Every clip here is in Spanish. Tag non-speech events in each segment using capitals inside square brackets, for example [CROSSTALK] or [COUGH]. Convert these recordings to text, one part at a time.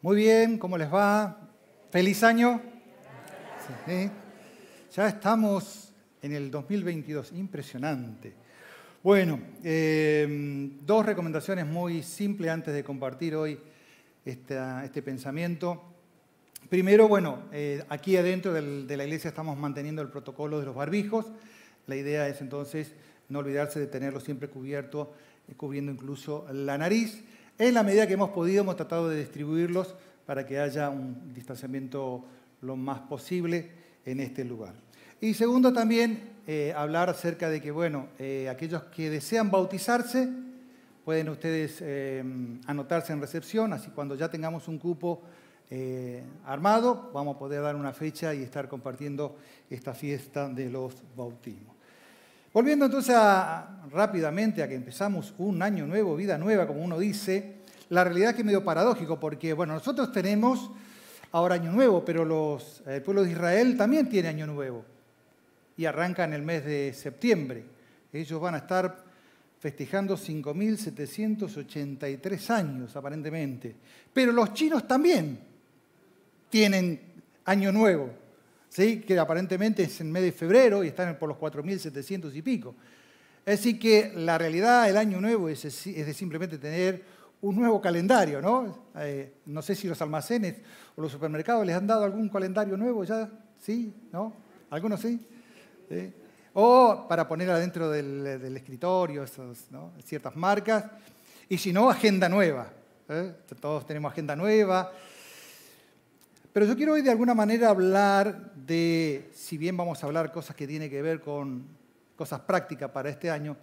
Muy bien, ¿cómo les va? ¿Feliz año? Ya estamos en el 2022, impresionante. Bueno, eh, dos recomendaciones muy simples antes de compartir hoy este pensamiento. Primero, bueno, eh, aquí adentro de la iglesia estamos manteniendo el protocolo de los barbijos. La idea es entonces no olvidarse de tenerlo siempre cubierto, eh, cubriendo incluso la nariz. En la medida que hemos podido, hemos tratado de distribuirlos para que haya un distanciamiento lo más posible en este lugar. Y segundo, también eh, hablar acerca de que, bueno, eh, aquellos que desean bautizarse, pueden ustedes eh, anotarse en recepción, así cuando ya tengamos un cupo armado, vamos a poder dar una fecha y estar compartiendo esta fiesta de los bautismos. Volviendo entonces rápidamente a que empezamos un año nuevo, vida nueva, como uno dice, la realidad es que es medio paradójico, porque bueno, nosotros tenemos ahora año nuevo, pero el pueblo de Israel también tiene año nuevo y arranca en el mes de septiembre. Ellos van a estar festejando 5.783 años aparentemente, pero los chinos también tienen año nuevo. ¿sí? que aparentemente es en mes de febrero y están por los 4.700 y pico. Decir, que la realidad del año nuevo es, de simplemente tener un nuevo calendario, ¿no? Eh, no sé si los almacenes o los supermercados les han dado algún calendario nuevo ya, ¿sí? ¿No? ¿Algunos sí? O para poner adentro del, escritorio, ciertas marcas. Y si no, agenda nueva. ¿eh? Todos tenemos agenda nueva. Pero yo quiero hoy de alguna manera hablar de, si bien vamos a hablar cosas que tienen que ver con cosas prácticas para este año,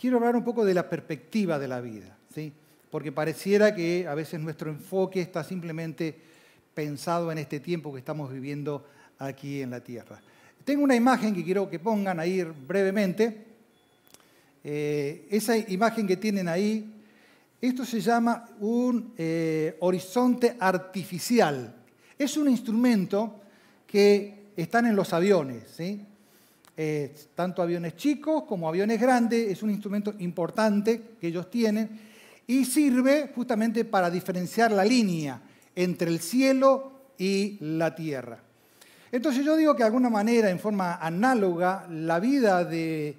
quiero hablar un poco de la perspectiva de la vida, ¿sí? Porque pareciera que a veces nuestro enfoque está simplemente pensado en este tiempo que estamos viviendo aquí en la Tierra. Tengo una imagen que quiero que pongan ahí brevemente. Eh, esa imagen que tienen ahí, esto se llama un eh, horizonte artificial. Es un instrumento que están en los aviones, ¿sí? Eh, tanto aviones chicos como aviones grandes, es un instrumento importante que ellos tienen y sirve justamente para diferenciar la línea entre el cielo y la tierra. Entonces yo digo que de alguna manera, en forma análoga, la vida de,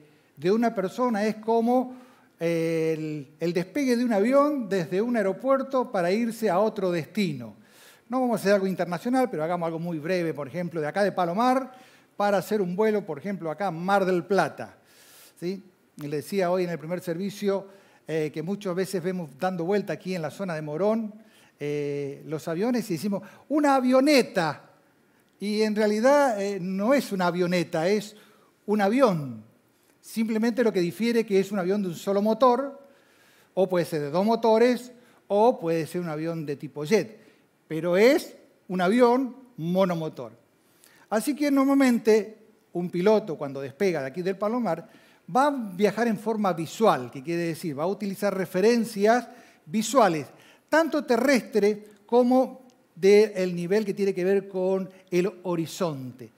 una persona es como el, el despegue de un avión desde un aeropuerto para irse a otro destino. No vamos a hacer algo internacional, pero hagamos algo muy breve, por ejemplo, de acá de Palomar para hacer un vuelo, por ejemplo, acá Mar del Plata. ¿sí? le decía hoy en el primer servicio eh, que muchas veces vemos dando vuelta aquí en la zona de Morón eh, los aviones y decimos, una avioneta. Y en realidad eh, no es una avioneta, es un avión. Simplemente lo que difiere que es un avión de un solo motor, o puede ser de dos motores, o puede ser un avión de tipo jet pero es un avión monomotor. Así que normalmente un piloto cuando despega de aquí del Palomar va a viajar en forma visual, que quiere decir, va a utilizar referencias visuales, tanto terrestre como del nivel que tiene que ver con el horizonte.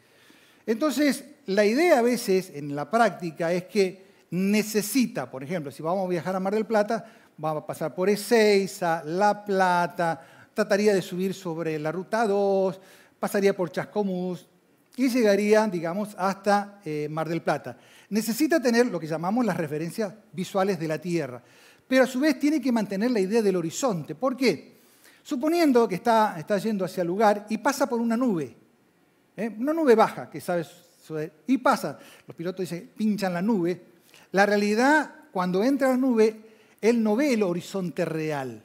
Entonces, la idea a veces en la práctica es que necesita, por ejemplo, si vamos a viajar a Mar del Plata, vamos a pasar por Ezeiza, La Plata, trataría de subir sobre la ruta 2, pasaría por Chascomús y llegaría, digamos, hasta eh, Mar del Plata. Necesita tener lo que llamamos las referencias visuales de la Tierra, pero a su vez tiene que mantener la idea del horizonte. ¿Por qué? Suponiendo que está, está yendo hacia el lugar y pasa por una nube, ¿eh? una nube baja, que sabes, y pasa, los pilotos dicen, pinchan la nube, la realidad, cuando entra la nube, él no ve el horizonte real.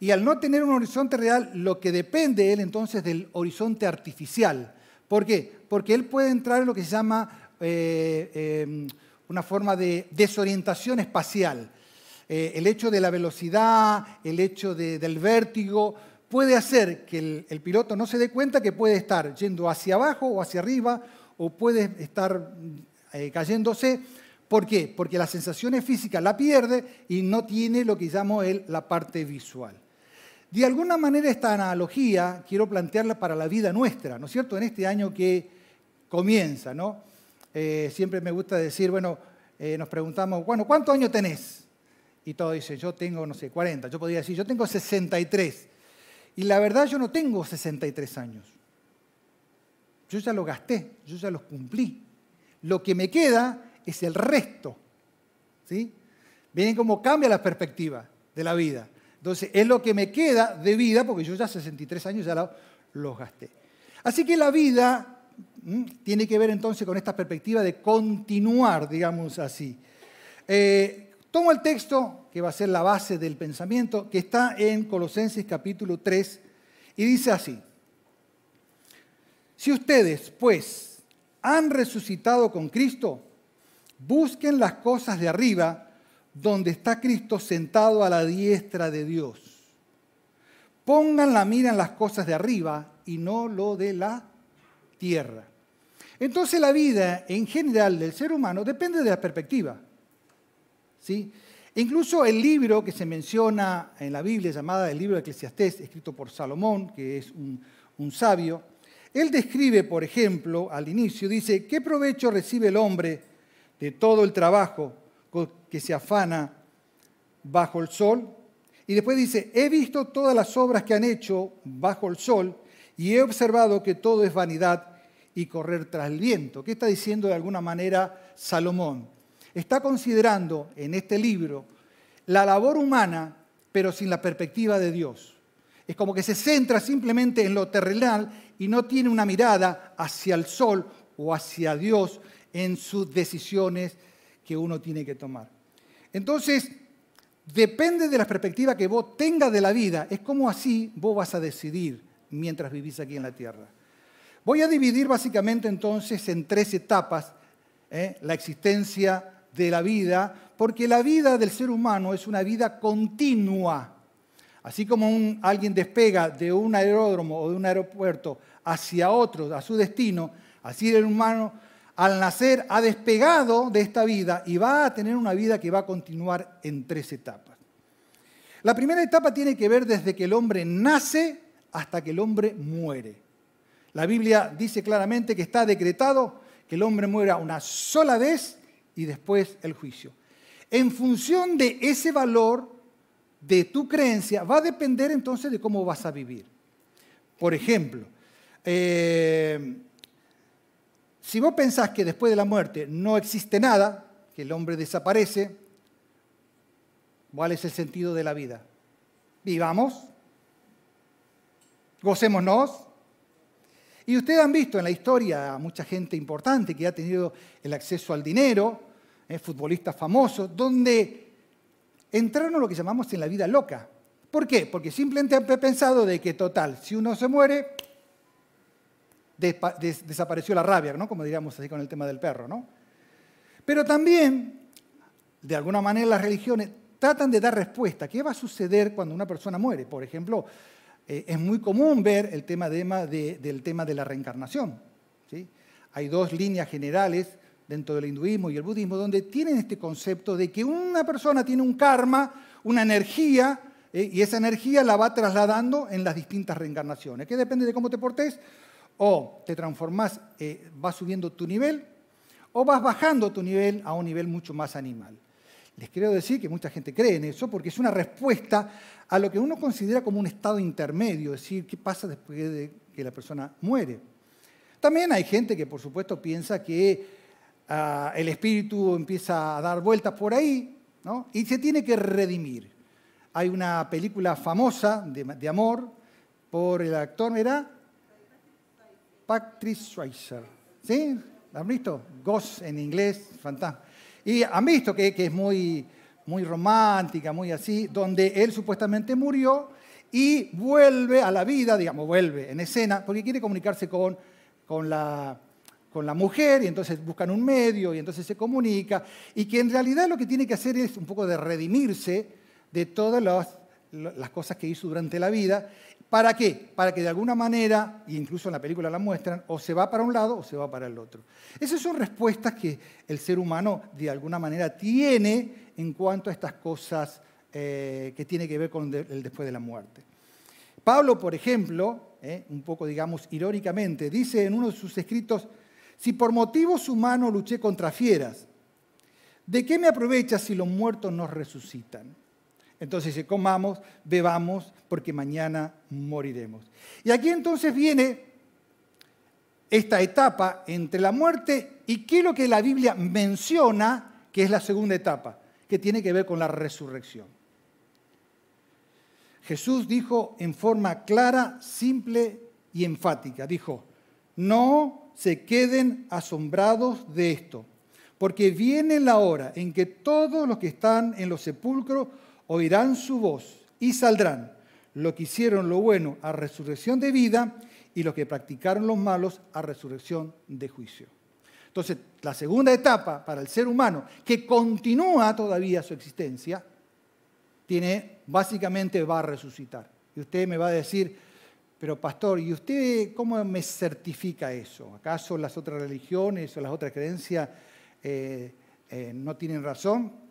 Y al no tener un horizonte real, lo que depende él entonces del horizonte artificial. ¿Por qué? Porque él puede entrar en lo que se llama eh, em, una forma de desorientación espacial. Eh, el hecho de la velocidad, el hecho del vértigo, puede hacer que el, piloto no se dé cuenta que puede estar yendo hacia abajo o hacia arriba, o puede estar eh, cayéndose. ¿Por qué? Porque la sensación física la pierde y no tiene lo que llamo él la parte visual. De alguna manera esta analogía quiero plantearla para la vida nuestra, ¿no es cierto? En este año que comienza, ¿no? Eh, siempre me gusta decir, bueno, eh, nos preguntamos, bueno, ¿cuántos años tenés? Y todos dicen, yo tengo, no sé, 40. Yo podría decir, yo tengo 63. Y la verdad yo no tengo 63 años. Yo ya lo gasté, yo ya los cumplí. Lo que me queda es el resto. ¿Sí? Miren cómo cambia la perspectiva de la vida. Entonces, es lo que me queda de vida, porque yo ya 63 años ya los gasté. Así que la vida tiene que ver entonces con esta perspectiva de continuar, digamos así. Eh, tomo el texto, que va a ser la base del pensamiento, que está en Colosenses capítulo 3, y dice así. Si ustedes, pues, han resucitado con Cristo, busquen las cosas de arriba, donde está Cristo sentado a la diestra de Dios. Pongan la mira en las cosas de arriba y no lo de la tierra. Entonces la vida en general del ser humano depende de la perspectiva. ¿sí? incluso el libro que se menciona en la Biblia, llamada el libro de Eclesiastés, escrito por Salomón, que es un, un sabio, él describe, por ejemplo, al inicio, dice, ¿qué provecho recibe el hombre de todo el trabajo que se afana bajo el sol? Y después dice, he visto todas las obras que han hecho bajo el sol y he observado que todo es vanidad y correr tras el viento. ¿Qué está diciendo de alguna manera Salomón? Está considerando en este libro la labor humana, pero sin la perspectiva de Dios. Es como que se centra simplemente en lo terrenal y no tiene una mirada hacia el sol o hacia Dios en sus decisiones que uno tiene que tomar. Entonces, depende de la perspectiva que vos tengas de la vida, es como así vos vas a decidir mientras vivís aquí en la tierra. Voy a dividir básicamente entonces en tres etapas ¿eh? la existencia de la vida, porque la vida del ser humano es una vida continua. Así como alguien despega de un aeródromo o de un aeropuerto hacia otro, a su destino, así el humano al nacer ha despegado de esta vida y va a tener una vida que va a continuar en tres etapas. La primera etapa tiene que ver desde que el hombre nace hasta que el hombre muere. La Biblia dice claramente que está decretado que el hombre muera una sola vez y después el juicio. En función de ese valor de tu creencia va a depender entonces de cómo vas a vivir. Por ejemplo, eh, si vos pensás que después de la muerte no existe nada, que el hombre desaparece, ¿cuál es el sentido de la vida? Vivamos, gocémonos. Y ustedes han visto en la historia a mucha gente importante que ha tenido el acceso al dinero, eh, futbolistas famosos, donde entraron lo que llamamos en la vida loca. ¿Por qué? Porque simplemente han pensado de que, total, si uno se muere, desapareció la rabia, ¿no? como diríamos así con el tema del perro. ¿no? Pero también, de alguna manera, las religiones tratan de dar respuesta. ¿Qué va a suceder cuando una persona muere? Por ejemplo, eh, es muy común ver el tema de, del tema de la reencarnación. Hay dos líneas generales dentro del hinduismo y el budismo donde tienen este concepto de que una persona tiene un karma, una energía, eh, y esa energía la va trasladando en las distintas reencarnaciones, que depende de cómo te portes o te transformás, eh, vas subiendo tu nivel, o vas bajando tu nivel a un nivel mucho más animal. Les quiero decir que mucha gente cree en eso porque es una respuesta a lo que uno considera como un estado intermedio, es decir, qué pasa después de que la persona muere. También hay gente que, por supuesto, piensa que ah, el espíritu empieza a dar vueltas por ahí ¿no? y se tiene que redimir. Hay una película famosa de, amor por el actor, ¿era? Patrick Swayze. ¿Sí? ¿Han visto? Ghost en inglés, fantástico. Y han visto que, es muy, muy romántica, muy así, donde él supuestamente murió y vuelve a la vida, digamos, vuelve en escena, porque quiere comunicarse con, con, la, con la mujer y entonces buscan un medio y entonces se comunica y que en realidad lo que tiene que hacer es un poco de redimirse de todas las, las cosas que hizo durante la vida ¿Para qué? Para que de alguna manera, e incluso en la película la muestran, o se va para un lado o se va para el otro. Esas son respuestas que el ser humano de alguna manera tiene en cuanto a estas cosas eh, que tiene que ver con el después de la muerte. Pablo, por ejemplo, eh, un poco digamos irónicamente, dice en uno de sus escritos, si por motivos humanos luché contra fieras, ¿de qué me aprovecha si los muertos no resucitan? Entonces dice, comamos, bebamos, porque mañana moriremos. Y aquí entonces viene esta etapa entre la muerte y qué es lo que la Biblia menciona, que es la segunda etapa, que tiene que ver con la resurrección. Jesús dijo en forma clara, simple y enfática, dijo, no se queden asombrados de esto, porque viene la hora en que todos los que están en los sepulcros oirán su voz y saldrán los que hicieron lo bueno a resurrección de vida y los que practicaron los malos a resurrección de juicio. Entonces, la segunda etapa para el ser humano, que continúa todavía su existencia, tiene, básicamente va a resucitar. Y usted me va a decir, pero pastor, ¿y usted cómo me certifica eso? ¿Acaso las otras religiones o las otras creencias eh, eh, no tienen razón?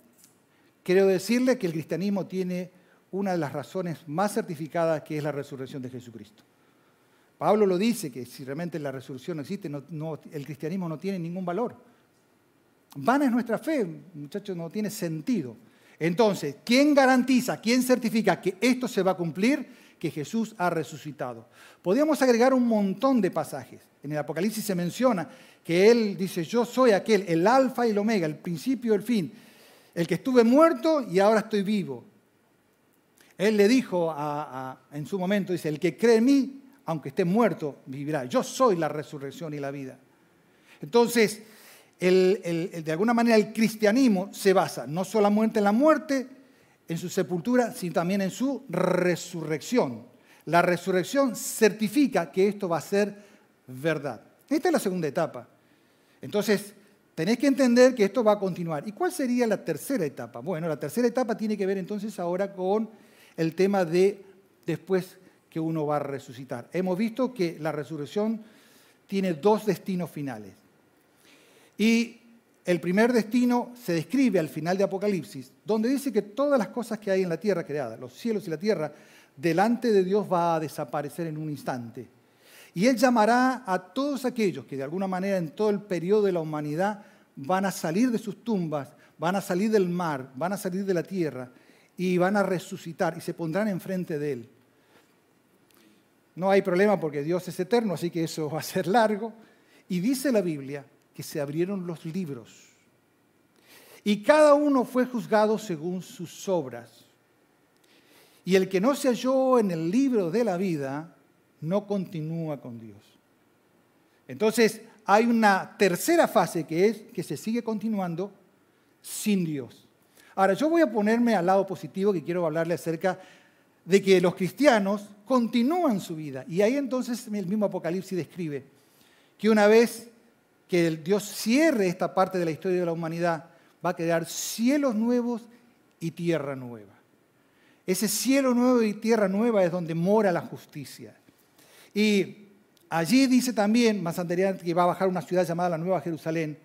Quiero decirle que el cristianismo tiene una de las razones más certificadas que es la resurrección de Jesucristo. Pablo lo dice, que si realmente la resurrección no existe, el cristianismo no tiene ningún valor. Vana es nuestra fe, muchachos, no tiene sentido. Entonces, ¿quién garantiza, quién certifica que esto se va a cumplir? Que Jesús ha resucitado. Podríamos agregar un montón de pasajes. En el Apocalipsis se menciona que Él dice, yo soy aquel, el alfa y el omega, el principio y el fin, el que estuve muerto y ahora estoy vivo. Él le dijo en su momento, dice, el que cree en mí, aunque esté muerto, vivirá. Yo soy la resurrección y la vida. Entonces, de alguna manera el cristianismo se basa no solamente en la muerte, en su sepultura, sino también en su resurrección. La resurrección certifica que esto va a ser verdad. Esta es la segunda etapa. Entonces, tenéis que entender que esto va a continuar. ¿Y cuál sería la tercera etapa? Bueno, la tercera etapa tiene que ver entonces ahora con el tema de después que uno va a resucitar. Hemos visto que la resurrección tiene dos destinos finales. Y el primer destino se describe al final de Apocalipsis, donde dice que todas las cosas que hay en la tierra creadas, los cielos y la tierra, delante de Dios va a desaparecer en un instante. Y Él llamará a todos aquellos que de alguna manera en todo el periodo de la humanidad van a salir de sus tumbas, van a salir del mar, van a salir de la tierra y van a resucitar y se pondrán enfrente de Él. No hay problema porque Dios es eterno, así que eso va a ser largo. Y dice la Biblia que se abrieron los libros. Y cada uno fue juzgado según sus obras. Y el que no se halló en el libro de la vida no continúa con Dios. Entonces hay una tercera fase que es que se sigue continuando sin Dios. Ahora, yo voy a ponerme al lado positivo que quiero hablarle acerca de que los cristianos continúan su vida. Y ahí entonces el mismo Apocalipsis describe que una vez que Dios cierre esta parte de la historia de la humanidad, va a quedar cielos nuevos y tierra nueva. Ese cielo nuevo y tierra nueva es donde mora la justicia. Y allí dice también, más anterior, que va a bajar una ciudad llamada la Nueva Jerusalén.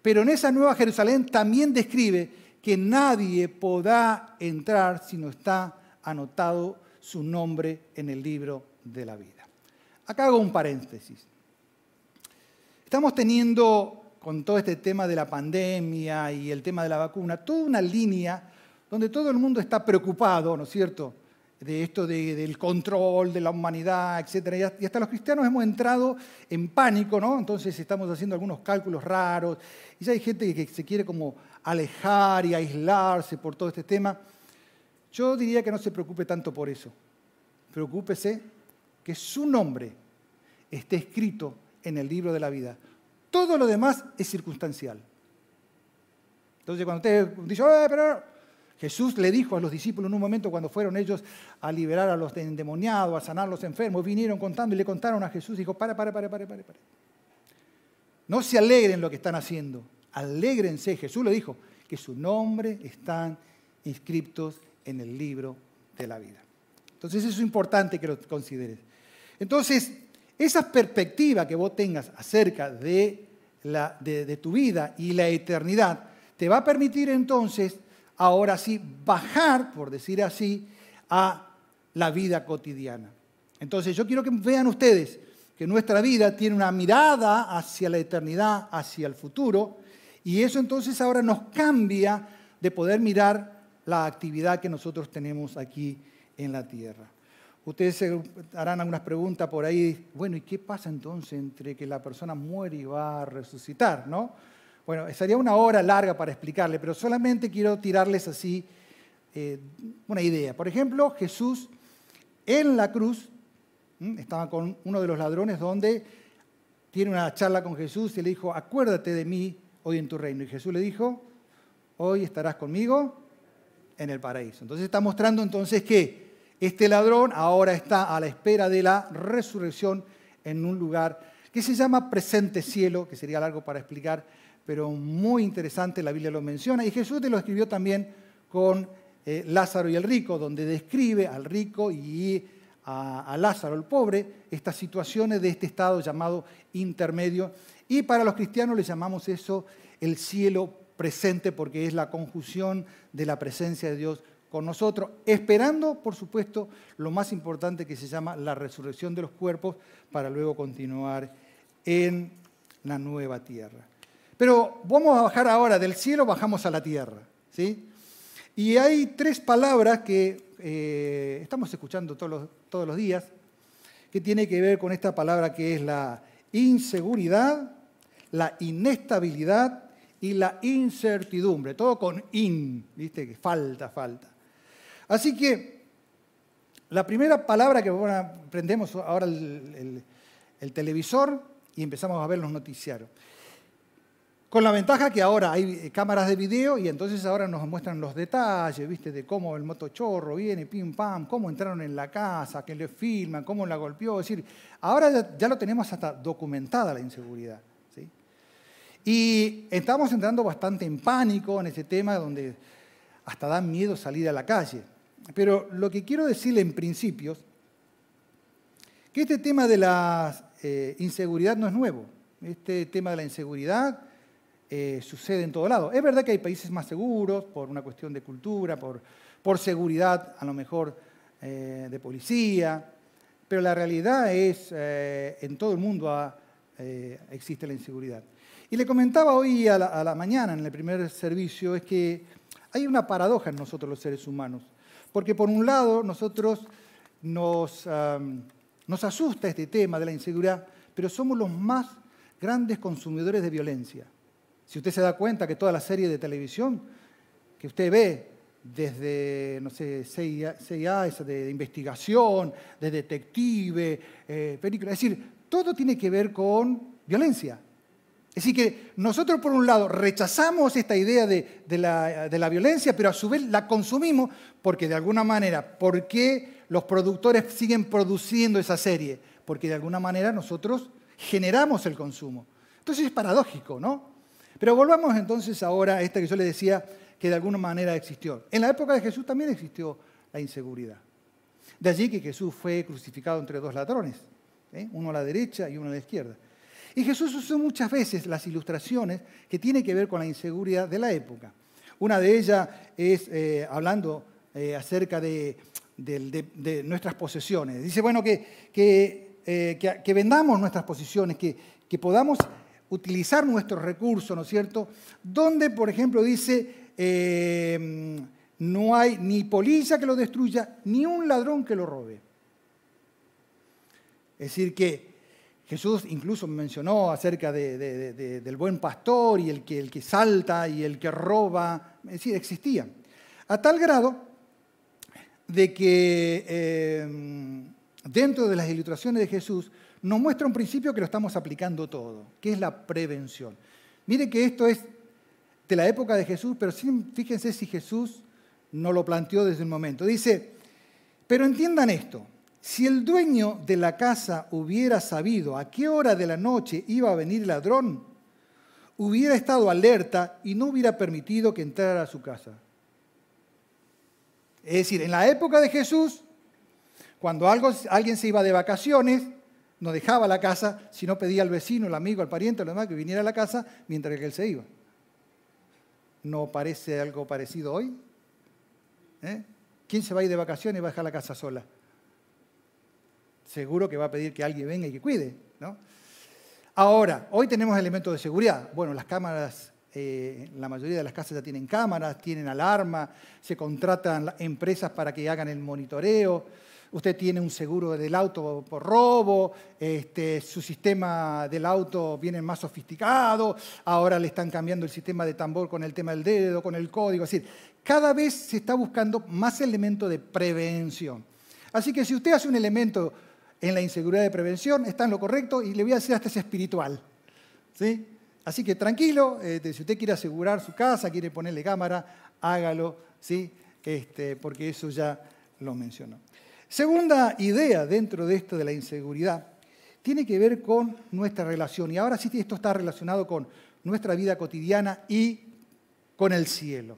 Pero en esa Nueva Jerusalén también describe que nadie podrá entrar si no está anotado su nombre en el libro de la vida. Acá hago un paréntesis. Estamos teniendo con todo este tema de la pandemia y el tema de la vacuna, toda una línea donde todo el mundo está preocupado, ¿no es cierto?, de esto del control de la humanidad, etc. Y hasta los cristianos hemos entrado en pánico, ¿no? Entonces estamos haciendo algunos cálculos raros y ya hay gente que se quiere como alejar y aislarse por todo este tema. Yo diría que no se preocupe tanto por eso. Preocúpese que su nombre esté escrito en el libro de la vida. Todo lo demás es circunstancial. Entonces cuando usted dice, pero Jesús le dijo a los discípulos en un momento cuando fueron ellos a liberar a los endemoniados, a sanar a los enfermos, vinieron contando y le contaron a Jesús, dijo, para, para, para, para, para, para. No se alegren lo que están haciendo, alégrense, Jesús le dijo, que su nombre están inscritos en el libro de la vida. Entonces eso es importante que lo consideres. Entonces, esa perspectiva que vos tengas acerca de, la, de, tu vida y la eternidad, te va a permitir entonces, ahora sí, bajar, por decir así, a la vida cotidiana. Entonces yo quiero que vean ustedes que nuestra vida tiene una mirada hacia la eternidad, hacia el futuro, y eso entonces ahora nos cambia de poder mirar la actividad que nosotros tenemos aquí en la tierra. Ustedes se harán algunas preguntas por ahí, bueno, ¿y qué pasa entonces entre que la persona muere y va a resucitar? ¿no? Bueno, sería una hora larga para explicarle, pero solamente quiero tirarles así eh, una idea. Por ejemplo, Jesús en la cruz estaba con uno de los ladrones donde tiene una charla con Jesús y le dijo, acuérdate de mí hoy en tu reino. Y Jesús le dijo, hoy estarás conmigo en el paraíso. Entonces está mostrando entonces que este ladrón ahora está a la espera de la resurrección en un lugar que se llama presente cielo, que sería largo para explicar, pero muy interesante, la Biblia lo menciona. Y Jesús te lo escribió también con eh, Lázaro y el rico, donde describe al rico y a, Lázaro, el pobre, estas situaciones de este estado llamado intermedio. Y para los cristianos le llamamos eso el cielo presente, porque es la conjunción de la presencia de Dios con nosotros, esperando, por supuesto, lo más importante que se llama la resurrección de los cuerpos, para luego continuar en la nueva tierra. Pero vamos a bajar ahora del cielo, bajamos a la tierra. ¿sí? Y hay tres palabras que eh, estamos escuchando todos los, todos los días, que tiene que ver con esta palabra que es la inseguridad, la inestabilidad y la incertidumbre. Todo con in, ¿viste? Que falta, falta. Así que la primera palabra que prendemos ahora el televisor y empezamos a ver los noticiarios. Con la ventaja que ahora hay eh, cámaras de video y entonces ahora nos muestran los detalles, ¿viste? De cómo el motochorro viene, pim, pam, cómo entraron en la casa, que le filman, cómo la golpeó. Es decir, ahora ya, lo tenemos hasta documentada la inseguridad. ¿sí? Y estamos entrando bastante en pánico en ese tema donde hasta da miedo salir a la calle. Pero lo que quiero decirle en principios, que este tema de la eh, inseguridad no es nuevo. Este tema de la inseguridad eh, sucede en todo lado. Es verdad que hay países más seguros por una cuestión de cultura, por, seguridad a lo mejor eh, de policía, pero la realidad es, eh, en todo el mundo existe la inseguridad. Y le comentaba hoy a la, mañana en el primer servicio, es que hay una paradoja en nosotros los seres humanos, porque por un lado nosotros nos, nos asusta este tema de la inseguridad, pero somos los más grandes consumidores de violencia. Si usted se da cuenta que toda la serie de televisión que usted ve, desde, no sé, CIA, de, investigación, de detective, eh, películas, es decir, todo tiene que ver con violencia. Es decir, que nosotros por un lado rechazamos esta idea de, la, de, la, violencia, pero a su vez la consumimos porque de alguna manera, ¿por qué los productores siguen produciendo esa serie? Porque de alguna manera nosotros generamos el consumo. Entonces es paradójico, ¿no? Pero volvamos entonces ahora a esta que yo le decía que de alguna manera existió. En la época de Jesús también existió la inseguridad. De allí que Jesús fue crucificado entre dos ladrones, ¿eh? uno a la derecha y uno a la izquierda. Y Jesús usó muchas veces las ilustraciones que tienen que ver con la inseguridad de la época. Una de ellas es eh, hablando eh, acerca de, nuestras posesiones. Dice, bueno, que, que, vendamos nuestras posesiones, que, que podamos utilizar nuestros recursos, ¿no es cierto? Donde, por ejemplo, dice, eh, no hay ni policía que lo destruya, ni un ladrón que lo robe. Es decir, que Jesús incluso mencionó acerca del buen pastor y el que, el que salta y el que roba, es decir, existían. A tal grado de que eh, dentro de las ilustraciones de Jesús nos muestra un principio que lo estamos aplicando todo, que es la prevención. Mire que esto es de la época de Jesús, pero fíjense si Jesús no lo planteó desde un momento. Dice, pero entiendan esto, si el dueño de la casa hubiera sabido a qué hora de la noche iba a venir el ladrón, hubiera estado alerta y no hubiera permitido que entrara a su casa. Es decir, en la época de Jesús, cuando alguien se iba de vacaciones, no dejaba la casa, sino pedía al vecino, al amigo, al pariente, al demás que viniera a la casa mientras que él se iba. ¿No parece algo parecido hoy? ¿Eh? ¿Quién se va a ir de vacaciones y va a dejar la casa sola? Seguro que va a pedir que alguien venga y que cuide, ¿no? Ahora, hoy tenemos elementos de seguridad. Bueno, las cámaras eh, la mayoría de las casas ya tienen cámaras, tienen alarma, se contratan empresas para que hagan el monitoreo. Usted tiene un seguro del auto por robo, este, su sistema del auto viene más sofisticado, ahora le están cambiando el sistema de tambor con el tema del dedo, con el código. Es decir, cada vez se está buscando más elementos de prevención. Así que si usted hace un elemento en la inseguridad de prevención, está en lo correcto y le voy a decir hasta es espiritual. ¿sí? Así que tranquilo, este, si usted quiere asegurar su casa, quiere ponerle cámara, hágalo, ¿sí? Este, porque eso ya lo mencionó. Segunda idea dentro de esto de la inseguridad tiene que ver con nuestra relación. Y ahora sí esto está relacionado con nuestra vida cotidiana y con el cielo.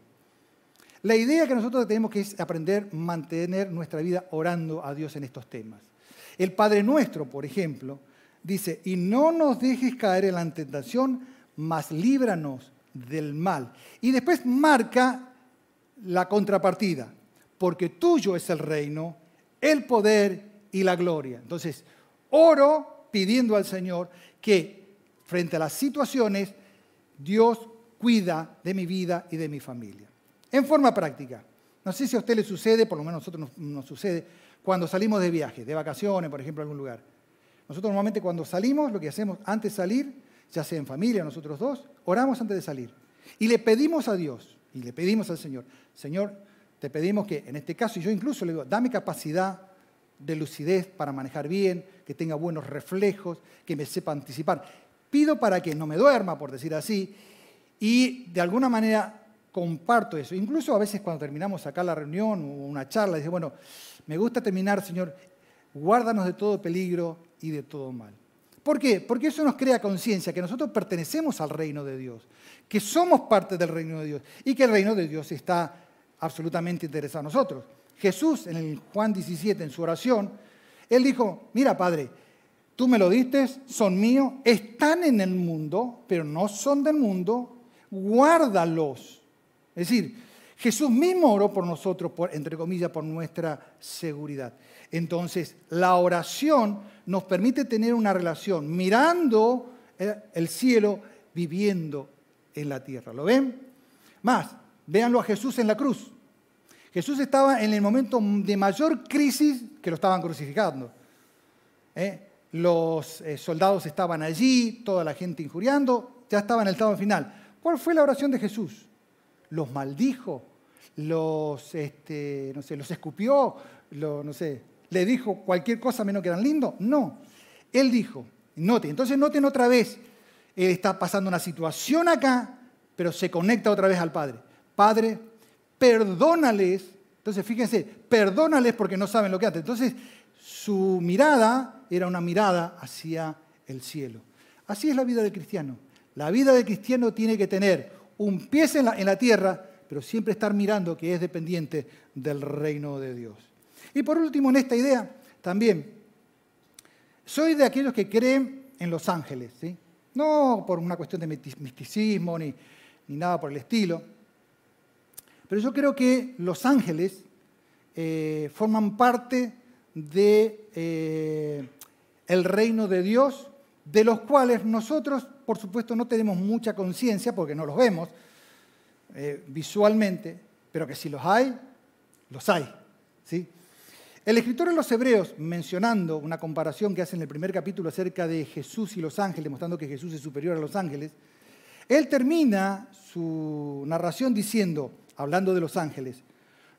La idea que nosotros tenemos que es aprender a mantener nuestra vida orando a Dios en estos temas. El Padre Nuestro, por ejemplo, dice, y no nos dejes caer en la tentación, mas líbranos del mal. Y después marca la contrapartida, porque tuyo es el reino, el poder y la gloria. Entonces, oro pidiendo al Señor que frente a las situaciones, Dios cuida de mi vida y de mi familia. En forma práctica. No sé si a usted le sucede, por lo menos a nosotros nos, sucede, cuando salimos de viaje, de vacaciones, por ejemplo, a algún lugar. Nosotros normalmente cuando salimos, lo que hacemos antes de salir, ya sea en familia, nosotros dos, oramos antes de salir. Y le pedimos a Dios, y le pedimos al Señor, Señor, te pedimos que en este caso, y yo incluso le digo, dame capacidad de lucidez para manejar bien, que tenga buenos reflejos, que me sepa anticipar. Pido para que no me duerma, por decir así, y de alguna manera comparto eso. Incluso a veces cuando terminamos acá la reunión o una charla, dice, bueno, me gusta terminar, Señor, guárdanos de todo peligro y de todo mal. ¿Por qué? Porque eso nos crea conciencia que nosotros pertenecemos al reino de Dios, que somos parte del reino de Dios y que el reino de Dios está absolutamente interesado en nosotros. Jesús en Juan 17, en su oración, él dijo, mira Padre, tú me lo diste, son míos, están en el mundo, pero no son del mundo, guárdalos. Es decir, Jesús mismo oró por nosotros, por, entre comillas, por nuestra seguridad. Entonces, la oración nos permite tener una relación mirando el cielo, viviendo en la tierra. ¿Lo ven? Más, véanlo a Jesús en la cruz. Jesús estaba en el momento de mayor crisis que lo estaban crucificando. ¿Eh? Los eh, soldados estaban allí, toda la gente injuriando, ya estaba en el estado final. ¿Cuál fue la oración de Jesús? Los maldijo, los, este, no sé, los escupió, no sé, le dijo cualquier cosa menos que eran lindos. No, él dijo, noten, entonces noten otra vez, él está pasando una situación acá, pero se conecta otra vez al Padre. Padre, perdónales. Entonces, fíjense, perdónales porque no saben lo que hacen. Entonces, su mirada era una mirada hacia el cielo. Así es la vida del cristiano. La vida del cristiano tiene que tener un pie en la, tierra, pero siempre estar mirando que es dependiente del reino de Dios. Y por último, en esta idea, también, soy de aquellos que creen en los ángeles, ¿sí? no por una cuestión de misticismo ni, ni nada por el estilo, pero yo creo que los ángeles eh, forman parte del de, eh, reino de Dios, de los cuales nosotros, por supuesto, no tenemos mucha conciencia porque no los vemos eh, visualmente, pero que si los hay, los hay. ¿sí? El escritor de los Hebreos, mencionando una comparación que hace en el primer capítulo acerca de Jesús y los ángeles, mostrando que Jesús es superior a los ángeles, él termina su narración diciendo, hablando de los ángeles,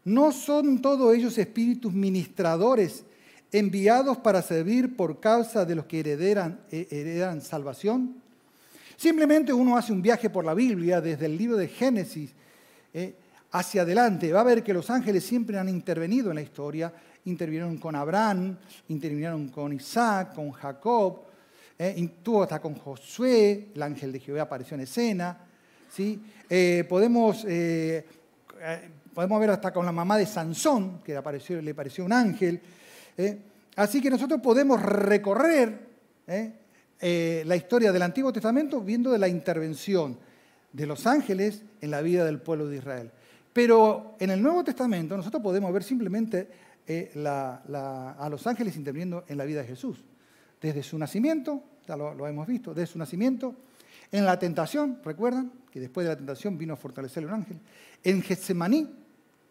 ¿no son todos ellos espíritus ministradores enviados para servir por causa de los que heredan, heredan salvación? Simplemente uno hace un viaje por la Biblia desde el libro de Génesis eh, hacia adelante. Va a ver que los ángeles siempre han intervenido en la historia intervinieron con Abraham, intervinieron con Isaac, con Jacob, eh, tuvo hasta con Josué, el ángel de Jehová apareció en escena. ¿sí? Eh, podemos, eh, eh, podemos ver hasta con la mamá de Sansón, que apareció, le pareció un ángel. Así que nosotros podemos recorrer la historia del Antiguo Testamento viendo de la intervención de los ángeles en la vida del pueblo de Israel. Pero en el Nuevo Testamento nosotros podemos ver simplemente eh, a los ángeles interviniendo en la vida de Jesús. Desde su nacimiento, ya lo, hemos visto, desde su nacimiento, En la tentación, ¿recuerdan? Que después de la tentación vino a fortalecerle un ángel. En Getsemaní,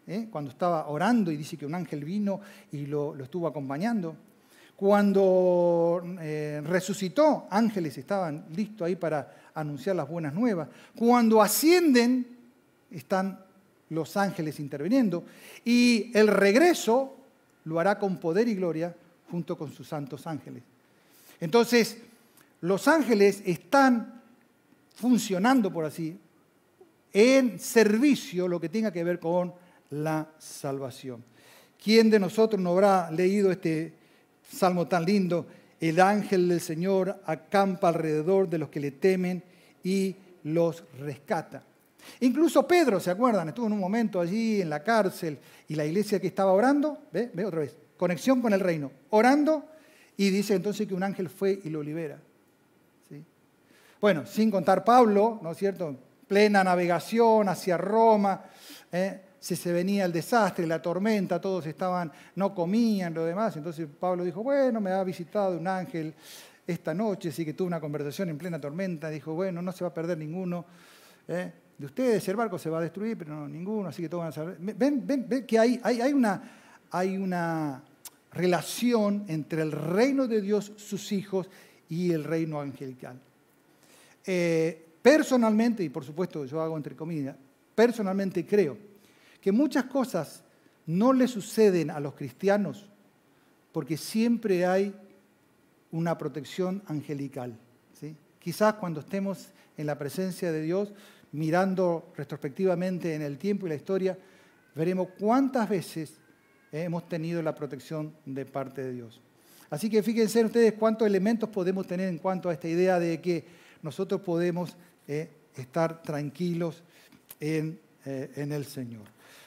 ¿eh? cuando estaba orando y dice que un ángel vino y lo, estuvo acompañando. Cuando eh, resucitó, ángeles estaban listos ahí para anunciar las buenas nuevas. Cuando ascienden, están los ángeles interviniendo. Y el regreso lo hará con poder y gloria junto con sus santos ángeles. Entonces, los ángeles están funcionando, por así, en servicio, lo que tenga que ver con la salvación. ¿Quién de nosotros no habrá leído este salmo tan lindo? El ángel del Señor acampa alrededor de los que le temen y los rescata. Incluso Pedro, ¿se acuerdan? Estuvo en un momento allí en la cárcel y la iglesia que estaba orando, ¿ve? ¿Ve otra vez? Conexión con el reino. Orando y dice entonces que un ángel fue y lo libera. ¿Sí? Bueno, sin contar Pablo, ¿no es cierto? Plena navegación hacia Roma. ¿eh? si se venía el desastre, la tormenta, todos estaban, no comían, lo demás. Entonces Pablo dijo, bueno, me ha visitado un ángel esta noche, así que tuvo una conversación en plena tormenta, dijo, bueno, no se va a perder ninguno ¿eh? de ustedes, el barco se va a destruir, pero no, ninguno, así que todos van a saber. Ven, ven, ven que hay una relación entre el reino de Dios, sus hijos, y el reino angelical. Eh, personalmente, y por supuesto yo hago entre comillas, personalmente creo que muchas cosas no le suceden a los cristianos porque siempre hay una protección angelical. Quizás cuando estemos en la presencia de Dios, mirando retrospectivamente en el tiempo y la historia, veremos cuántas veces hemos tenido la protección de parte de Dios. Así que fíjense ustedes cuántos elementos podemos tener en cuanto a esta idea de que nosotros podemos eh, estar tranquilos en, eh, en el Señor.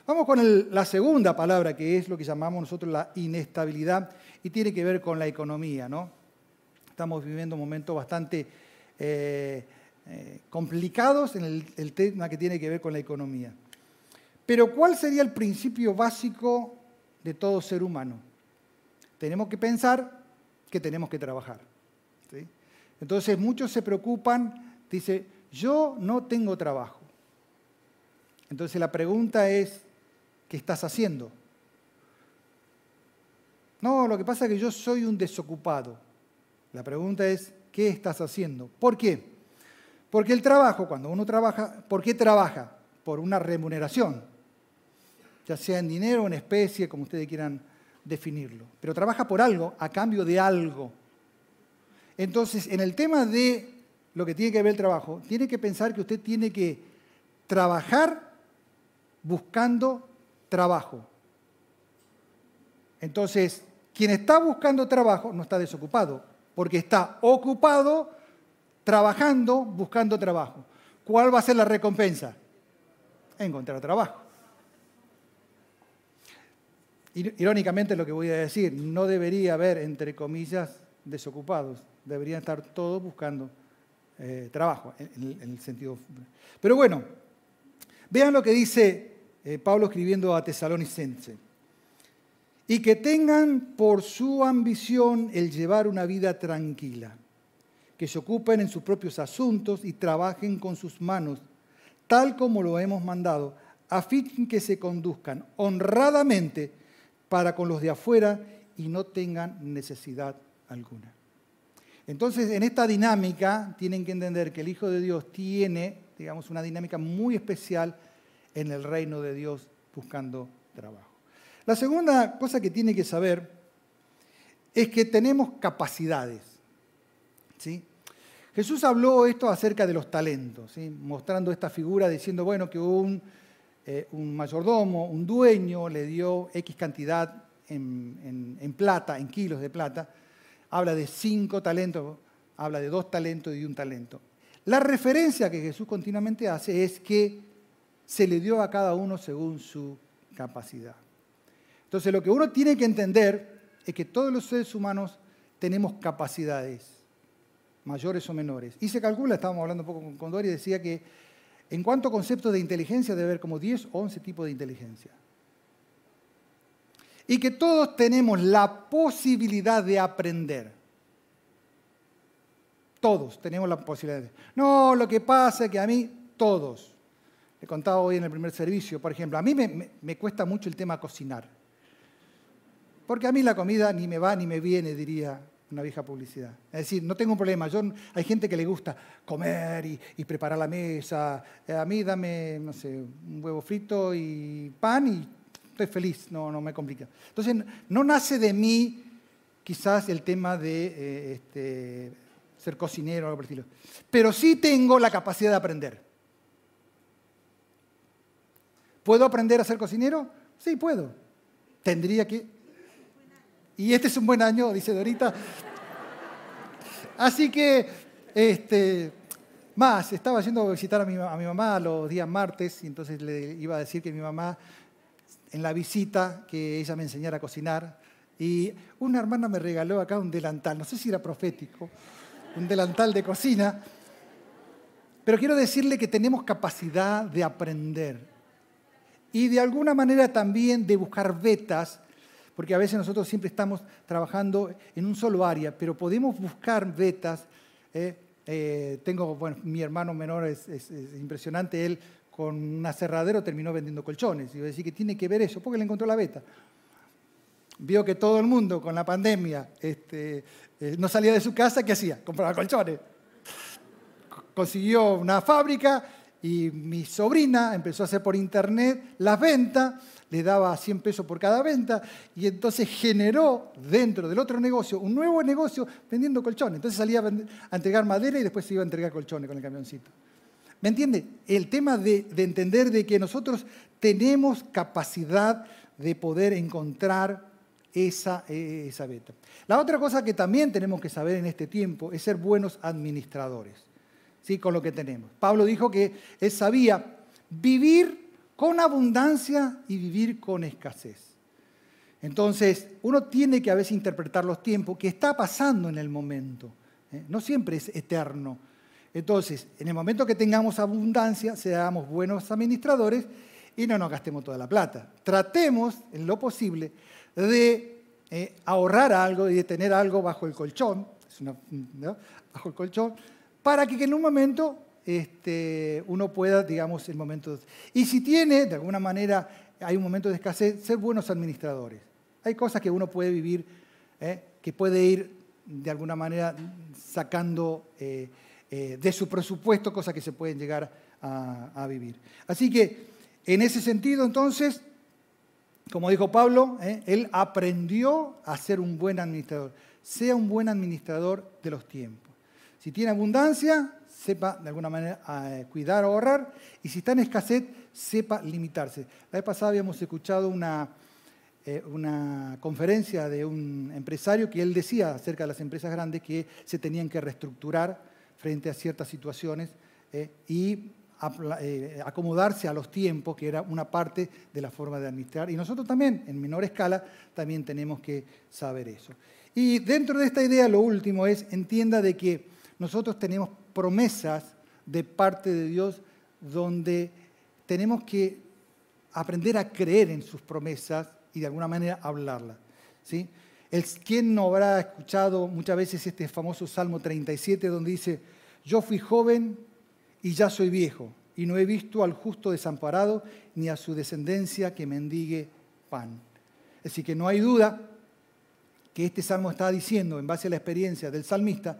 Vamos con la segunda palabra, que es lo que llamamos nosotros la inestabilidad, y tiene que ver con la economía. ¿no? Estamos viviendo momentos bastante eh, complicados en el, tema que tiene que ver con la economía. Pero ¿cuál sería el principio básico de todo ser humano? Tenemos que pensar que tenemos que trabajar. Entonces muchos se preocupan, dice, yo no tengo trabajo. Entonces la pregunta es, ¿Qué estás haciendo. No, lo que pasa es que yo soy un desocupado. La pregunta es, ¿qué estás haciendo? ¿Por qué? Porque el trabajo, cuando uno trabaja, ¿por qué trabaja? Por una remuneración, ya sea en dinero o en especie, como ustedes quieran definirlo. Pero trabaja por algo, a cambio de algo. Entonces, en el tema de lo que tiene que ver el trabajo, tiene que pensar que usted tiene que trabajar buscando trabajo. Entonces, quien está buscando trabajo no está desocupado, porque está ocupado trabajando, buscando trabajo. ¿Cuál va a ser la recompensa? Encontrar trabajo. Irónicamente lo que voy a decir, no debería haber, entre comillas, desocupados, deberían estar todos buscando eh, trabajo, en, el sentido... Pero bueno, vean lo que dice eh, Pablo escribiendo a Tesalonicense. Y que tengan por su ambición el llevar una vida tranquila, que se ocupen en sus propios asuntos y trabajen con sus manos, tal como lo hemos mandado, a fin que se conduzcan honradamente para con los de afuera y no tengan necesidad alguna. Entonces, en esta dinámica tienen que entender que el Hijo de Dios tiene, digamos, una dinámica muy especial en el reino de Dios buscando trabajo. La segunda cosa que tiene que saber es que tenemos capacidades. ¿sí? Jesús habló esto acerca de los talentos, ¿sí? mostrando esta figura diciendo, bueno, que un, eh, un mayordomo, un dueño, le dio X cantidad en, en plata, en kilos de plata, habla de cinco talentos, habla de dos talentos y de un talento. La referencia que Jesús continuamente hace es que se le dio a cada uno según su capacidad. Entonces lo que uno tiene que entender es que todos los seres humanos tenemos capacidades, mayores o menores. Y se calcula, estábamos hablando un poco con Dori, decía que en cuanto a conceptos de inteligencia debe haber como 10 o 11 tipos de inteligencia. Y que todos tenemos la posibilidad de aprender. Todos tenemos la posibilidad. No, lo que pasa es que a mí, todos. Le contaba hoy en el primer servicio, por ejemplo, a mí me, cuesta mucho el tema cocinar. Porque a mí la comida ni me va ni me viene, diría una vieja publicidad. Es decir, no tengo un problema. Yo, hay gente que le gusta comer y, preparar la mesa. A mí dame, no sé, un huevo frito y pan y estoy feliz, no, no me complica. Entonces, no nace de mí quizás el tema de eh, este, ser cocinero o algo por el. Pero sí tengo la capacidad de aprender. ¿Puedo aprender a ser cocinero? Sí, puedo. Tendría que. Y este es un buen año, dice Dorita. Así que, este, más, estaba yendo a visitar a mi, a mi mamá los días martes y entonces le iba a decir que mi mamá, en la visita, que ella me enseñara a cocinar. Y una hermana me regaló acá un delantal, no sé si era profético, un delantal de cocina. Pero quiero decirle que tenemos capacidad de aprender y de alguna manera también de buscar vetas, porque a veces nosotros siempre estamos trabajando en un solo área, pero podemos buscar vetas. ¿eh? Eh, tengo, bueno, mi hermano menor es, impresionante, él con un aserradero terminó vendiendo colchones. Y voy a decir que tiene que ver eso, porque le encontró la beta. Vio que todo el mundo con la pandemia este, eh, no salía de su casa, ¿qué hacía? Compraba colchones. Consiguió una fábrica y mi sobrina empezó a hacer por internet las ventas, le daba 100 pesos por cada venta y entonces generó dentro del otro negocio un nuevo negocio vendiendo colchones. Entonces salía a entregar madera y después se iba a entregar colchones con el camioncito. ¿Me entiende? El tema de, entender de que nosotros tenemos capacidad de poder encontrar esa, esa beta. La otra cosa que también tenemos que saber en este tiempo es ser buenos administradores con lo que tenemos. Pablo dijo que él sabía vivir con abundancia y vivir con escasez. Entonces, uno tiene que a veces interpretar los tiempos que está pasando en el momento. ¿eh? No siempre es eterno. Entonces, en el momento que tengamos abundancia, seamos buenos administradores y no nos gastemos toda la plata. Tratemos, en lo posible, de eh, ahorrar algo y de tener algo bajo el colchón, bajo el colchón, para que en un momento este, uno pueda, digamos, el momento... Y si tiene, de alguna manera, hay un momento de escasez, ser buenos administradores. Hay cosas que uno puede vivir, ¿eh? que puede ir, de alguna manera, sacando eh, eh, de su presupuesto cosas que se pueden llegar a, vivir. Así que, en ese sentido, entonces, como dijo Pablo, él aprendió a ser un buen administrador. Sea un buen administrador de los tiempos. Si tiene abundancia, sepa de alguna manera eh, cuidar o ahorrar. Y si está en escasez, sepa limitarse. La vez pasada habíamos escuchado una, eh, una conferencia de un empresario que él decía acerca de las empresas grandes que se tenían que reestructurar frente a ciertas situaciones eh, y acomodarse a los tiempos, que era una parte de la forma de administrar. Y nosotros también, en menor escala, también tenemos que saber eso. Y dentro de esta idea, lo último es, entienda de que nosotros tenemos promesas de parte de Dios donde tenemos que aprender a creer en sus promesas y de alguna manera hablarlas. ¿sí? ¿Quién no habrá escuchado muchas veces este famoso Salmo 37 donde dice, yo fui joven y ya soy viejo, y no he visto al justo desamparado ni a su descendencia que mendigue pan? Decir, que no hay duda que este salmo está diciendo, en base a la experiencia del salmista,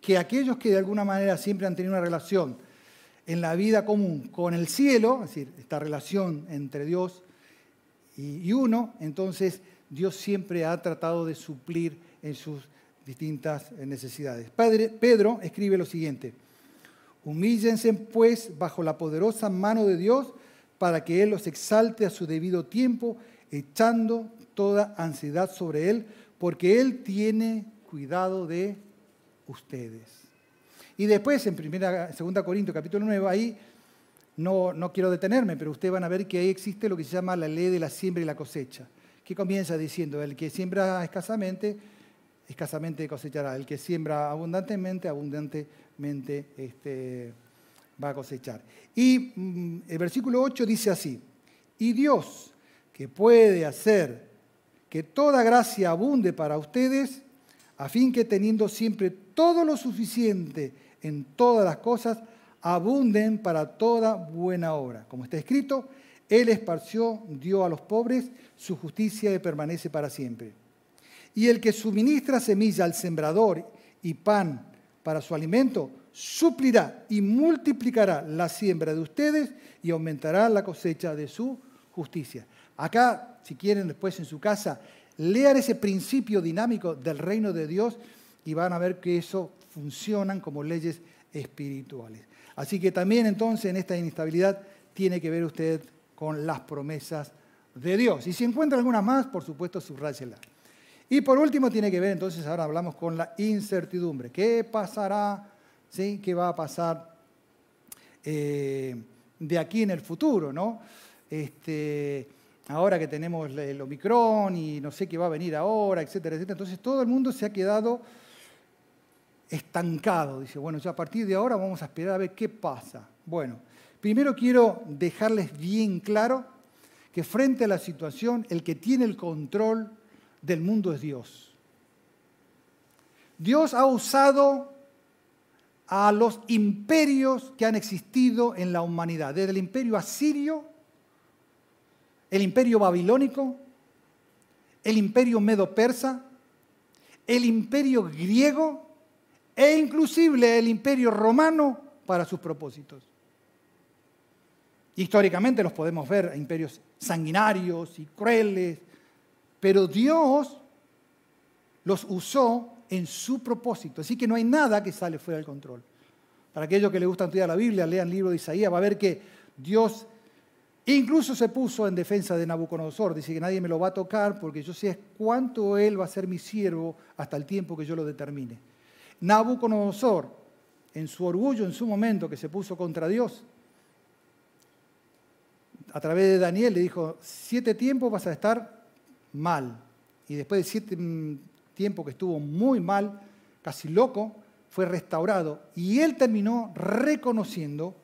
que aquellos que de alguna manera siempre han tenido una relación en la vida común con el cielo, es decir, esta relación entre Dios y uno, entonces Dios siempre ha tratado de suplir en sus distintas necesidades. Padre, Pedro escribe lo siguiente, humíllense pues bajo la poderosa mano de Dios para que Él los exalte a su debido tiempo, echando toda ansiedad sobre Él, porque Él tiene cuidado de ustedes. Y después, en primera, 2 Corintios capítulo 9, ahí no, no quiero detenerme, pero ustedes van a ver que ahí existe lo que se llama la ley de la siembra y la cosecha, que comienza diciendo, el que siembra escasamente, escasamente cosechará, el que siembra abundantemente, abundantemente este, va a cosechar. Y mm, el versículo 8 dice así, y Dios, que puede hacer que toda gracia abunde para ustedes, a fin que teniendo siempre todo lo suficiente en todas las cosas, abunden para toda buena obra. Como está escrito, Él esparció, dio a los pobres, su justicia permanece para siempre. Y el que suministra semilla al sembrador y pan para su alimento, suplirá y multiplicará la siembra de ustedes y aumentará la cosecha de su justicia. Acá, si quieren después en su casa, lean ese principio dinámico del reino de Dios y van a ver que eso funcionan como leyes espirituales. Así que también entonces en esta inestabilidad tiene que ver usted con las promesas de Dios. Y si encuentra alguna más, por supuesto, subráyela. Y por último tiene que ver, entonces ahora hablamos con la incertidumbre. ¿Qué pasará? ¿Sí? ¿Qué va a pasar eh, de aquí en el futuro? ¿no? Este, ahora que tenemos el Omicron y no sé qué va a venir ahora, etcétera, etcétera. Entonces todo el mundo se ha quedado estancado. Dice, bueno, ya a partir de ahora vamos a esperar a ver qué pasa. Bueno, primero quiero dejarles bien claro que frente a la situación, el que tiene el control del mundo es Dios. Dios ha usado a los imperios que han existido en la humanidad, desde el imperio asirio, el imperio babilónico, el imperio medo-persa, el imperio griego e inclusive el imperio romano para sus propósitos. Históricamente los podemos ver, imperios sanguinarios y crueles, pero Dios los usó en su propósito. Así que no hay nada que sale fuera del control. Para aquellos que les gusta estudiar la Biblia, lean el libro de Isaías, va a ver que Dios incluso se puso en defensa de Nabucodonosor. Dice que nadie me lo va a tocar porque yo sé cuánto él va a ser mi siervo hasta el tiempo que yo lo determine. Nabucodonosor, en su orgullo en su momento que se puso contra Dios, a través de Daniel le dijo, siete tiempos vas a estar mal. Y después de siete mm, tiempos que estuvo muy mal, casi loco, fue restaurado. Y él terminó reconociendo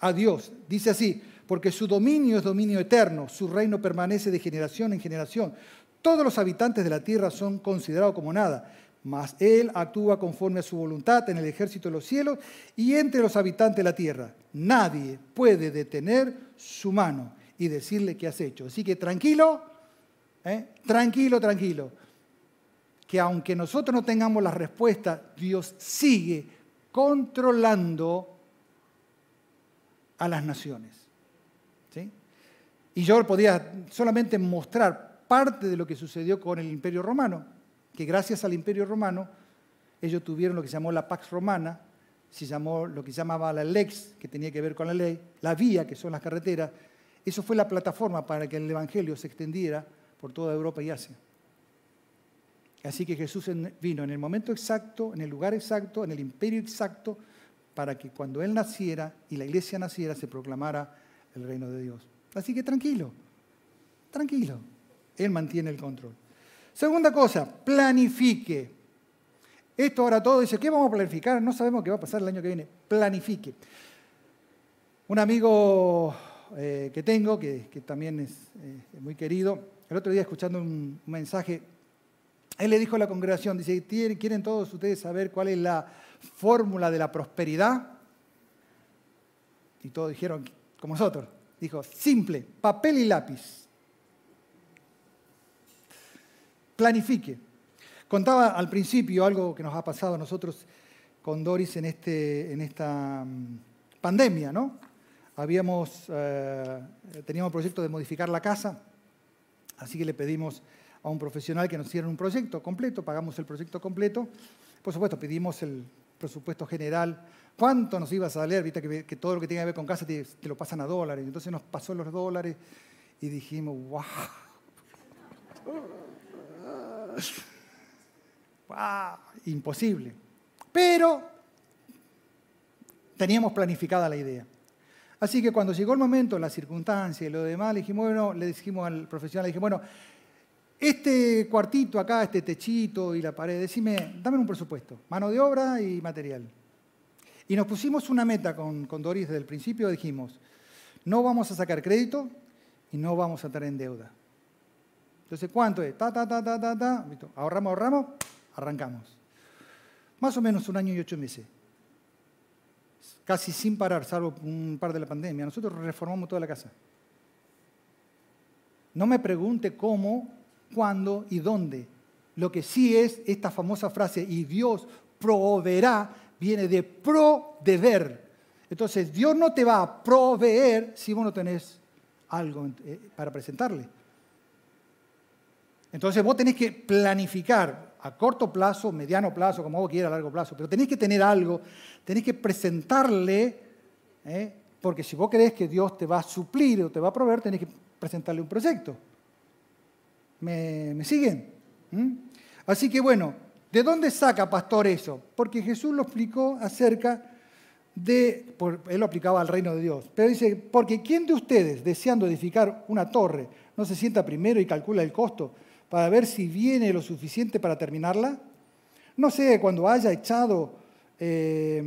a Dios. Dice así, porque su dominio es dominio eterno, su reino permanece de generación en generación. Todos los habitantes de la tierra son considerados como nada, mas Él actúa conforme a su voluntad en el ejército de los cielos y entre los habitantes de la tierra. Nadie puede detener su mano y decirle qué has hecho. Así que tranquilo, ¿Eh? Tranquilo, tranquilo. Que aunque nosotros no tengamos la respuesta, Dios sigue controlando a las naciones. Y yo podía solamente mostrar parte de lo que sucedió con el Imperio Romano, que gracias al Imperio Romano ellos tuvieron lo que se llamó la Pax Romana, se llamó lo que llamaba la Lex, que tenía que ver con la ley, la vía, que son las carreteras. Eso fue la plataforma para que el Evangelio se extendiera por toda Europa y Asia. Así que Jesús vino en el momento exacto, en el lugar exacto, en el imperio exacto, para que cuando Él naciera y la iglesia naciera se proclamara el reino de Dios. Así que tranquilo, tranquilo. Él mantiene el control. Segunda cosa, planifique. Esto ahora todo dice, ¿qué vamos a planificar? No sabemos qué va a pasar el año que viene. Planifique. Un amigo eh, que tengo, que, también es eh, muy querido, el otro día escuchando un mensaje, él le dijo a la congregación, dice, ¿quieren todos ustedes saber cuál es la fórmula de la prosperidad? Y todos dijeron, como nosotros, dijo, simple, papel y lápiz. Planifique. Contaba al principio algo que nos ha pasado a nosotros con Doris en, este, en esta mm, pandemia, ¿no? Habíamos, eh, teníamos el proyecto de modificar la casa Así que le pedimos a un profesional que nos hiciera un proyecto completo, pagamos el proyecto completo. Por supuesto, pedimos el presupuesto general, cuánto nos iba a salir, viste que, todo lo que tenga que ver con casa te, lo pasan a dólares. Entonces nos pasó los dólares y dijimos, wow. Wow, imposible. Pero teníamos planificada la idea. Así que cuando llegó el momento, la circunstancia y lo demás, le dijimos, le dijimos al profesional, le dijimos, bueno, este cuartito acá, este techito y la pared, decime, dame un presupuesto, mano de obra y material. Y nos pusimos una meta con, con Doris desde el principio, dijimos, no vamos a sacar crédito y no vamos a estar en deuda. Entonces, ¿cuánto es? Ta, ta, ta, ta, ta, ta. Ahorramos, ahorramos, arrancamos. Más o menos un año y ocho meses. Casi sin parar, salvo un par de la pandemia. Nosotros reformamos toda la casa. No me pregunte cómo, cuándo y dónde. Lo que sí es esta famosa frase, y Dios proveerá, viene de pro deber. Entonces, Dios no te va a proveer si vos no tenés algo eh, para presentarle. Entonces, vos tenés que planificar a corto plazo, mediano plazo, como vos quieras, a largo plazo, pero tenés que tener algo, tenés que presentarle, ¿eh? porque si vos crees que Dios te va a suplir o te va a proveer, tenés que presentarle un proyecto. ¿Me, siguen? ¿Mm? Así que bueno, ¿de dónde saca pastor eso? Porque Jesús lo explicó acerca de, él lo aplicaba al reino de Dios, pero dice, porque ¿quién de ustedes, deseando edificar una torre, no se sienta primero y calcula el costo para ver si viene lo suficiente para terminarla? No sé, cuando haya echado eh,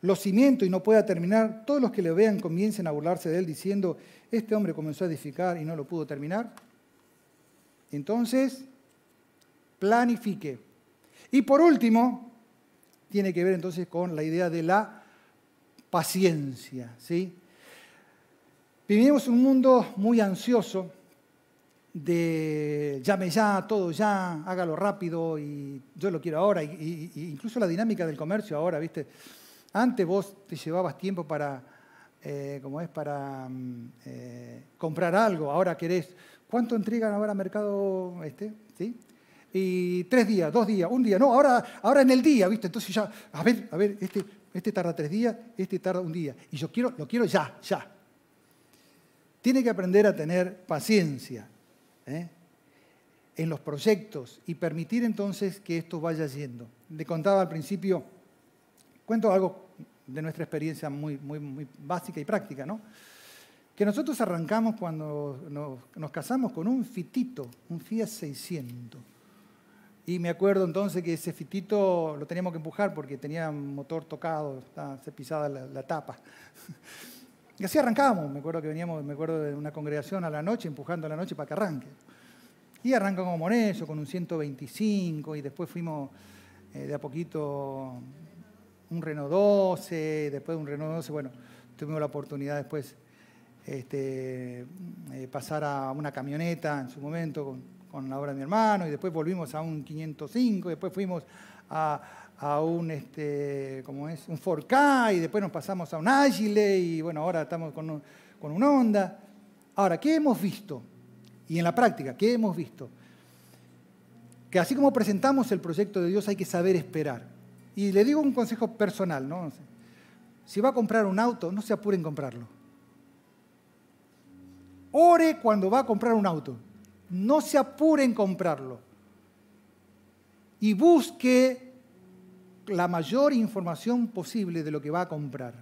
los cimientos y no pueda terminar, todos los que le vean comiencen a burlarse de él diciendo, este hombre comenzó a edificar y no lo pudo terminar. Entonces, planifique. Y por último, tiene que ver entonces con la idea de la paciencia. ¿sí? Vivimos un mundo muy ansioso de llame ya, todo ya, hágalo rápido y yo lo quiero ahora. Y, incluso la dinámica del comercio ahora, ¿viste? Antes vos te llevabas tiempo para, eh, como es, para mm, eh, comprar algo, ahora querés, ¿cuánto entregan ahora mercado este? ¿Sí? Y tres días, dos días, un día, no, ahora, ahora en el día, ¿viste? Entonces ya, a ver, a ver, este, este tarda tres días, este tarda un día. Y yo quiero, lo quiero ya, ya. Tiene que aprender a tener paciencia ¿eh? en los proyectos y permitir entonces que esto vaya yendo. Le contaba al principio, cuento algo de nuestra experiencia muy, muy, básica y práctica, ¿no? Que nosotros arrancamos cuando nos, casamos con un fitito, un Fiat 600. Y me acuerdo entonces que ese fitito lo teníamos que empujar porque tenía motor tocado, se pisaba la, tapa. [LAUGHS] Y así arrancábamos. Me acuerdo que veníamos, me acuerdo de una congregación a la noche, empujando a la noche para que arranque. Y arrancamos con eso, con un 125, y después fuimos eh, de a poquito un Renault 12, después de un Renault 12, bueno, tuvimos la oportunidad después este, eh, pasar a una camioneta en su momento con, con, la obra de mi hermano, y después volvimos a un 505, y después fuimos a, un, este, ¿cómo es? un 4K, y después nos pasamos a un Agile, y bueno, ahora estamos con, un, con una Honda. Ahora, ¿qué hemos visto? Y en la práctica, ¿qué hemos visto? Que así como presentamos el proyecto de Dios, hay que saber esperar. Y le digo un consejo personal, ¿no? Si va a comprar un auto, no se apure en comprarlo. Ore cuando va a comprar un auto. No se apure en comprarlo. Y busque la mayor información posible de lo que va a comprar.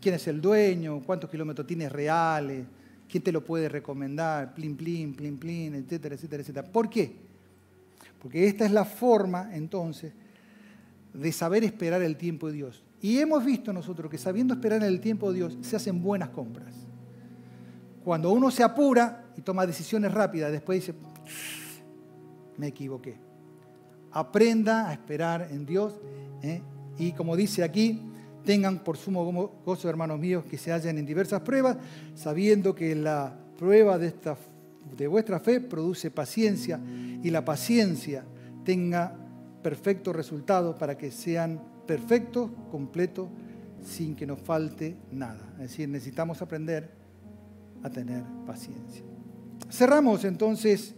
¿Quién es el dueño? ¿Cuántos kilómetros tiene reales? ¿Quién te lo puede recomendar? Plin, plin, plin, plin, etcétera, etcétera, etcétera. ¿Por qué? Porque esta es la forma, entonces, de saber esperar el tiempo de Dios. Y hemos visto nosotros que sabiendo esperar el tiempo de Dios, se hacen buenas compras. Cuando uno se apura y toma decisiones rápidas, después dice, me equivoqué. Aprenda a esperar en Dios. ¿eh? Y como dice aquí, tengan por sumo gozo, hermanos míos, que se hallen en diversas pruebas, sabiendo que la prueba de esta de vuestra fe produce paciencia y la paciencia tenga perfecto resultado para que sean perfectos, completos, sin que nos falte nada. Es decir, necesitamos aprender a tener paciencia. Cerramos entonces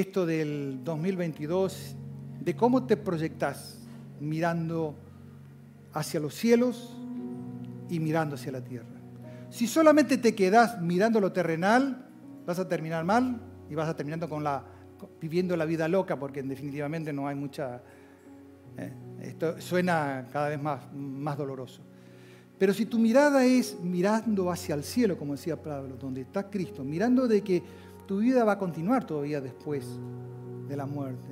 esto del 2022, de cómo te proyectas mirando hacia los cielos y mirando hacia la tierra. Si solamente te quedas mirando lo terrenal, vas a terminar mal y vas a terminar con la, viviendo la vida loca, porque definitivamente no hay mucha... Eh, esto suena cada vez más, más doloroso. Pero si tu mirada es mirando hacia el cielo, como decía Pablo, donde está Cristo, mirando de que tu vida va a continuar todavía después de la muerte,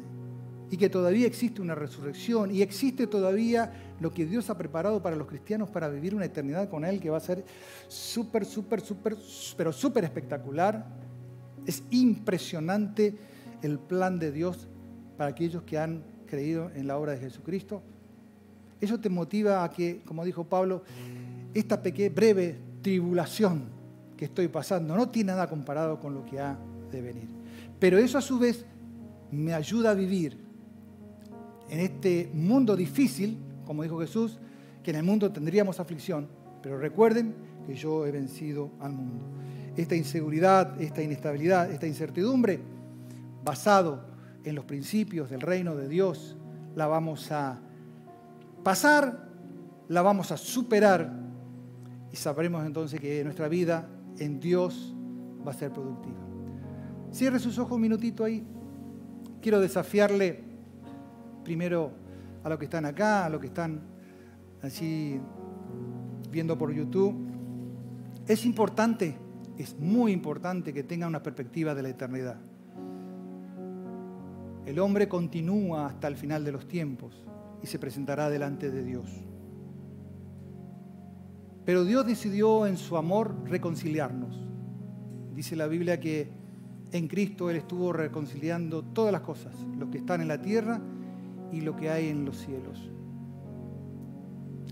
y que todavía existe una resurrección y existe todavía lo que Dios ha preparado para los cristianos para vivir una eternidad con Él que va a ser súper, súper, súper, pero súper espectacular. Es impresionante el plan de Dios para aquellos que han creído en la obra de Jesucristo. Eso te motiva a que, como dijo Pablo, esta pequeña, breve tribulación estoy pasando no tiene nada comparado con lo que ha de venir. Pero eso a su vez me ayuda a vivir en este mundo difícil, como dijo Jesús, que en el mundo tendríamos aflicción, pero recuerden que yo he vencido al mundo. Esta inseguridad, esta inestabilidad, esta incertidumbre, basado en los principios del reino de Dios, la vamos a pasar, la vamos a superar y sabremos entonces que nuestra vida en Dios va a ser productiva. Cierre sus ojos un minutito ahí. Quiero desafiarle primero a los que están acá, a los que están así viendo por YouTube. Es importante, es muy importante que tengan una perspectiva de la eternidad. El hombre continúa hasta el final de los tiempos y se presentará delante de Dios. Pero Dios decidió en su amor reconciliarnos. Dice la Biblia que en Cristo Él estuvo reconciliando todas las cosas, lo que están en la tierra y lo que hay en los cielos.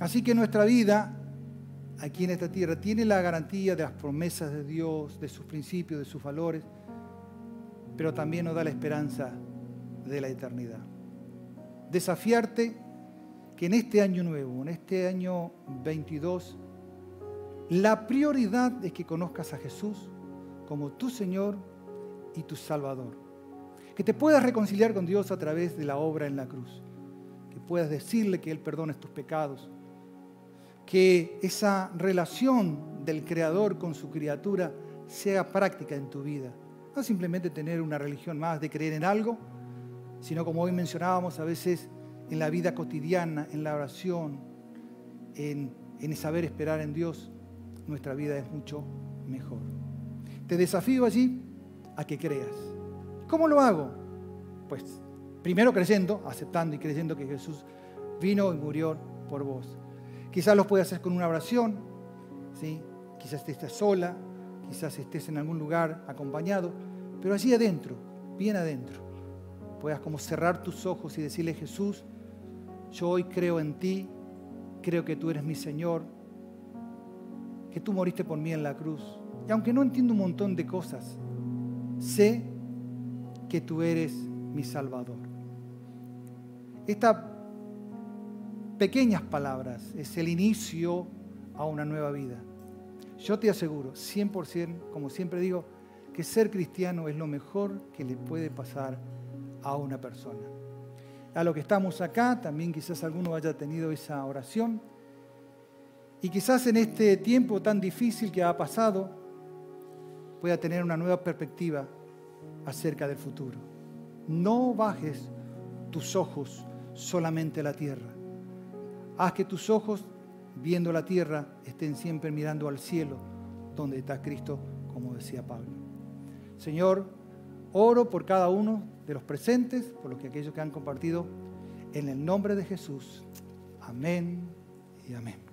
Así que nuestra vida aquí en esta tierra tiene la garantía de las promesas de Dios, de sus principios, de sus valores, pero también nos da la esperanza de la eternidad. Desafiarte que en este año nuevo, en este año 22, la prioridad es que conozcas a Jesús como tu Señor y tu Salvador. Que te puedas reconciliar con Dios a través de la obra en la cruz. Que puedas decirle que Él perdone tus pecados. Que esa relación del Creador con su criatura sea práctica en tu vida. No simplemente tener una religión más de creer en algo, sino como hoy mencionábamos a veces en la vida cotidiana, en la oración, en, en saber esperar en Dios, nuestra vida es mucho mejor. Te desafío allí a que creas. ¿Cómo lo hago? Pues primero creyendo, aceptando y creyendo que Jesús vino y murió por vos. Quizás lo puedas hacer con una oración, ¿sí? quizás estés sola, quizás estés en algún lugar acompañado, pero allí adentro, bien adentro, puedas como cerrar tus ojos y decirle, Jesús, yo hoy creo en ti, creo que tú eres mi Señor, que tú moriste por mí en la cruz. Y aunque no entiendo un montón de cosas, sé que tú eres mi Salvador. Estas pequeñas palabras es el inicio a una nueva vida. Yo te aseguro, 100%, como siempre digo, que ser cristiano es lo mejor que le puede pasar a una persona. A lo que estamos acá, también quizás alguno haya tenido esa oración. Y quizás en este tiempo tan difícil que ha pasado, pueda tener una nueva perspectiva acerca del futuro. No bajes tus ojos solamente a la tierra. Haz que tus ojos, viendo la tierra, estén siempre mirando al cielo, donde está Cristo, como decía Pablo. Señor, oro por cada uno de los presentes, por los que aquellos que han compartido, en el nombre de Jesús. Amén y amén.